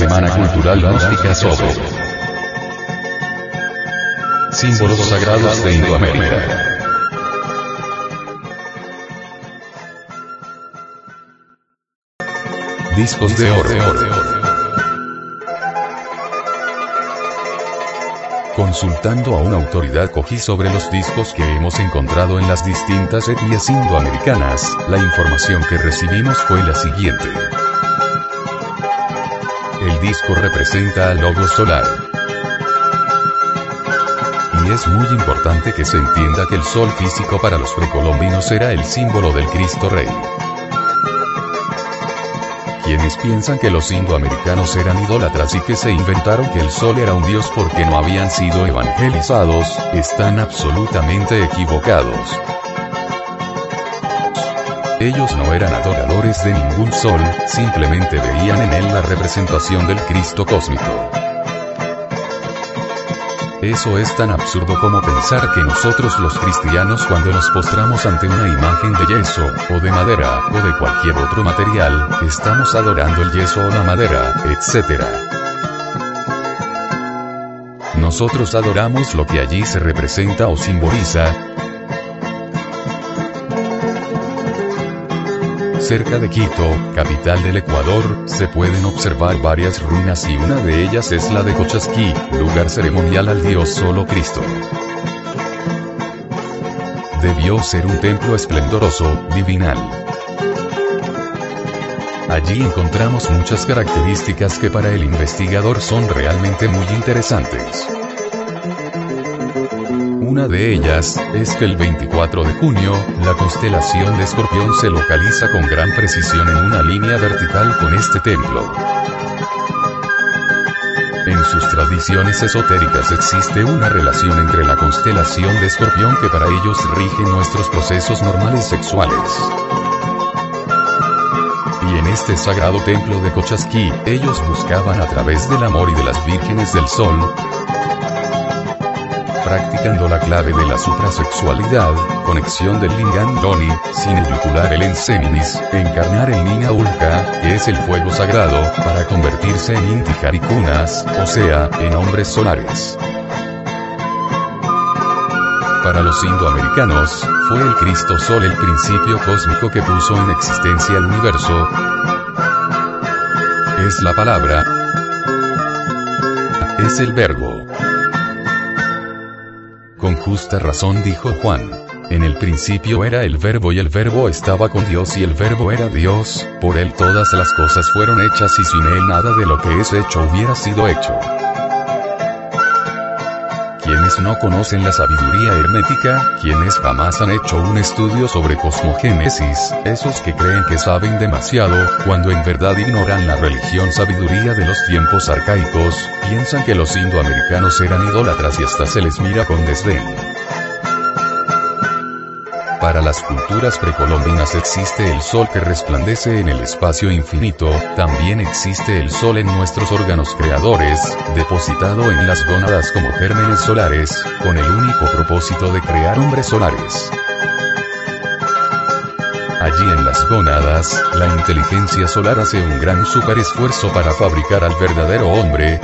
Semana Cultural Gnóstica sobre símbolos sagrados de Indoamérica. Discos de oro. Consultando a una autoridad cogí sobre los discos que hemos encontrado en las distintas etnias indoamericanas, la información que recibimos fue la siguiente. Disco representa al logo solar. Y es muy importante que se entienda que el sol físico para los precolombinos era el símbolo del Cristo Rey quienes piensan que los indoamericanos eran idólatras y que se inventaron que el sol era un dios porque no habían sido evangelizados, están absolutamente equivocados. Ellos no eran adoradores de ningún sol, simplemente veían en él la representación del Cristo cósmico. Eso es tan absurdo como pensar que nosotros los cristianos cuando nos postramos ante una imagen de yeso, o de madera, o de cualquier otro material, estamos adorando el yeso o la madera, etc. Nosotros adoramos lo que allí se representa o simboliza, Cerca de Quito, capital del Ecuador, se pueden observar varias ruinas y una de ellas es la de Cochasquí, lugar ceremonial al dios solo Cristo. Debió ser un templo esplendoroso, divinal. Allí encontramos muchas características que para el investigador son realmente muy interesantes. Una de ellas, es que el 24 de junio, la constelación de Escorpión se localiza con gran precisión en una línea vertical con este templo. En sus tradiciones esotéricas existe una relación entre la constelación de Escorpión que para ellos rige nuestros procesos normales sexuales. Y en este sagrado templo de Cochasquí, ellos buscaban a través del amor y de las vírgenes del sol, practicando la clave de la suprasexualidad, conexión del Lingam Doni, sin eyucular el Enseminis, encarnar el Nina Ulka, que es el fuego sagrado, para convertirse en Intijarikunas, o sea, en hombres solares. Para los indoamericanos, fue el Cristo Sol el principio cósmico que puso en existencia el universo. Es la palabra. Es el verbo. Justa razón dijo Juan. En el principio era el verbo y el verbo estaba con Dios y el verbo era Dios, por él todas las cosas fueron hechas y sin él nada de lo que es hecho hubiera sido hecho. Quienes no conocen la sabiduría hermética, quienes jamás han hecho un estudio sobre cosmogénesis, esos que creen que saben demasiado, cuando en verdad ignoran la religión sabiduría de los tiempos arcaicos, piensan que los indoamericanos eran idólatras y hasta se les mira con desdén. Para las culturas precolombinas existe el sol que resplandece en el espacio infinito, también existe el sol en nuestros órganos creadores, depositado en las gónadas como gérmenes solares, con el único propósito de crear hombres solares. Allí en las gónadas, la inteligencia solar hace un gran superesfuerzo para fabricar al verdadero hombre,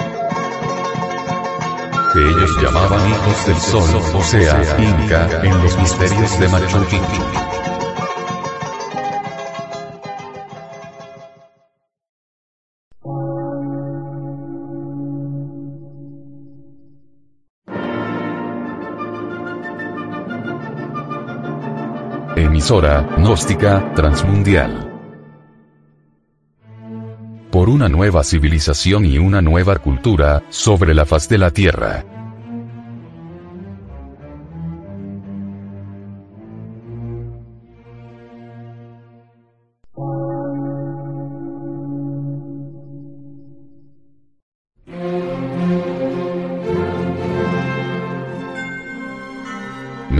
que ellos llamaban hijos del sol, o sea, Inca, en los misterios de Machu Picchu. Emisora, gnóstica, transmundial. Por una nueva civilización y una nueva cultura, sobre la faz de la Tierra.